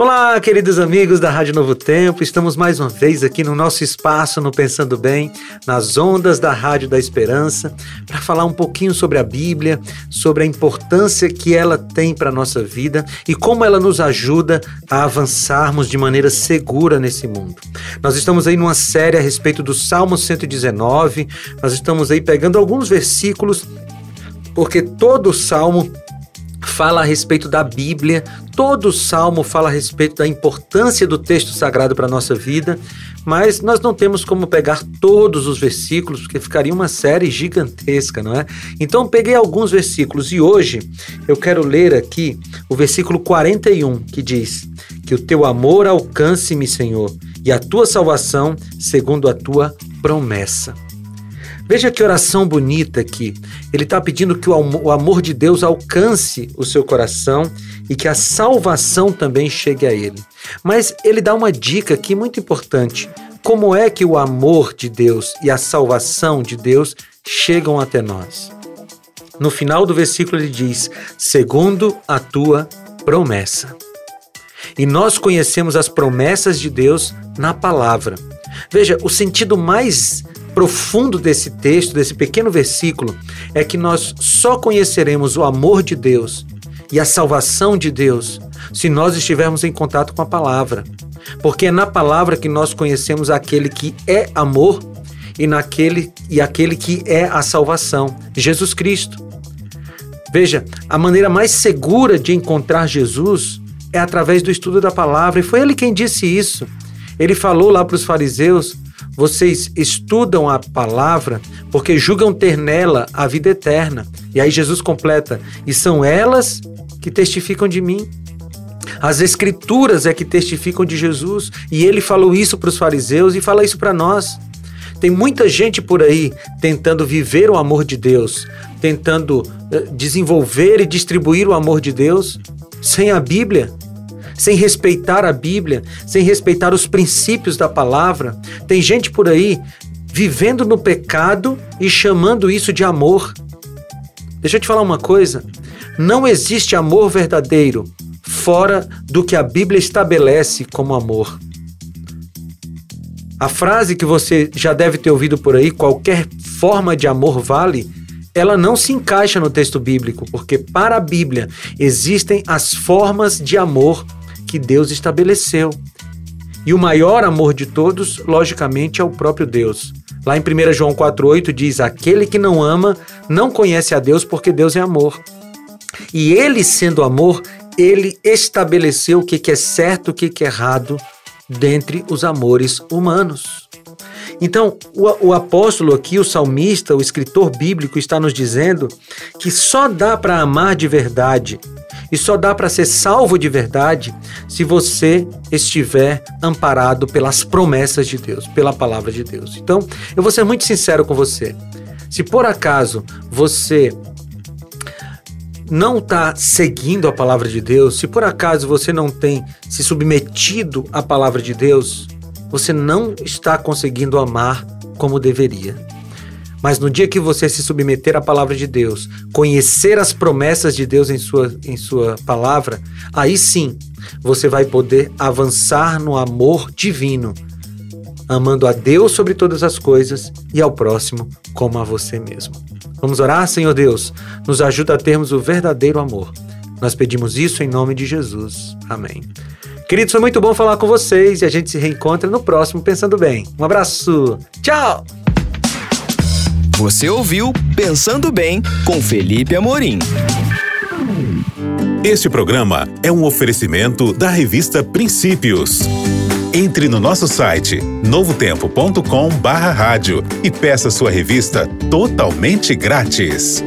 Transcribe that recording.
Olá, queridos amigos da Rádio Novo Tempo. Estamos mais uma vez aqui no nosso espaço no Pensando Bem, nas ondas da Rádio da Esperança, para falar um pouquinho sobre a Bíblia, sobre a importância que ela tem para a nossa vida e como ela nos ajuda a avançarmos de maneira segura nesse mundo. Nós estamos aí numa série a respeito do Salmo 119, nós estamos aí pegando alguns versículos, porque todo o salmo fala a respeito da Bíblia, todo salmo fala a respeito da importância do texto sagrado para a nossa vida, mas nós não temos como pegar todos os versículos, porque ficaria uma série gigantesca, não é? Então peguei alguns versículos e hoje eu quero ler aqui o versículo 41, que diz: Que o teu amor alcance-me, Senhor, e a tua salvação segundo a tua promessa. Veja que oração bonita aqui. Ele está pedindo que o amor de Deus alcance o seu coração e que a salvação também chegue a ele. Mas ele dá uma dica aqui muito importante. Como é que o amor de Deus e a salvação de Deus chegam até nós? No final do versículo ele diz: segundo a tua promessa. E nós conhecemos as promessas de Deus na palavra. Veja, o sentido mais profundo desse texto, desse pequeno versículo, é que nós só conheceremos o amor de Deus e a salvação de Deus se nós estivermos em contato com a palavra. Porque é na palavra que nós conhecemos aquele que é amor e naquele e aquele que é a salvação, Jesus Cristo. Veja, a maneira mais segura de encontrar Jesus é através do estudo da palavra, e foi ele quem disse isso. Ele falou lá para os fariseus vocês estudam a palavra porque julgam ter nela a vida eterna. E aí Jesus completa: e são elas que testificam de mim. As escrituras é que testificam de Jesus, e ele falou isso para os fariseus e fala isso para nós. Tem muita gente por aí tentando viver o amor de Deus, tentando eh, desenvolver e distribuir o amor de Deus sem a Bíblia, sem respeitar a Bíblia, sem respeitar os princípios da palavra. Tem gente por aí vivendo no pecado e chamando isso de amor. Deixa eu te falar uma coisa: não existe amor verdadeiro fora do que a Bíblia estabelece como amor. A frase que você já deve ter ouvido por aí, qualquer forma de amor vale, ela não se encaixa no texto bíblico, porque para a Bíblia existem as formas de amor que Deus estabeleceu. E o maior amor de todos, logicamente, é o próprio Deus. Lá em 1 João 4,8 diz: Aquele que não ama não conhece a Deus, porque Deus é amor. E ele, sendo amor, ele estabeleceu o que é certo, o que é errado dentre os amores humanos. Então, o, o, apóstolo aqui, o salmista, o escritor bíblico, está nos dizendo que só dá para amar de verdade e só dá para ser salvo de verdade se você estiver amparado pelas promessas de Deus, pela palavra de Deus. Então, eu vou ser muito sincero com você. Se por acaso você não está seguindo a palavra de Deus, se por acaso você não tem se submetido à palavra de Deus, você não está conseguindo amar como deveria. Mas no dia que você se submeter à palavra de Deus, conhecer as promessas de Deus em sua, em sua palavra, aí sim você vai poder avançar no amor divino, amando a Deus sobre todas as coisas e ao próximo como a você mesmo. Vamos orar, Senhor Deus, nos ajuda a termos o verdadeiro amor. Nós pedimos isso em nome de Jesus. Amém. Queridos, foi muito bom falar com vocês e a gente se reencontra no próximo Pensando Bem. Um abraço. Tchau! Você ouviu Pensando Bem com Felipe Amorim. Este programa é um oferecimento da revista Princípios. Entre no nosso site novotempo.com/rádio e peça sua revista totalmente grátis.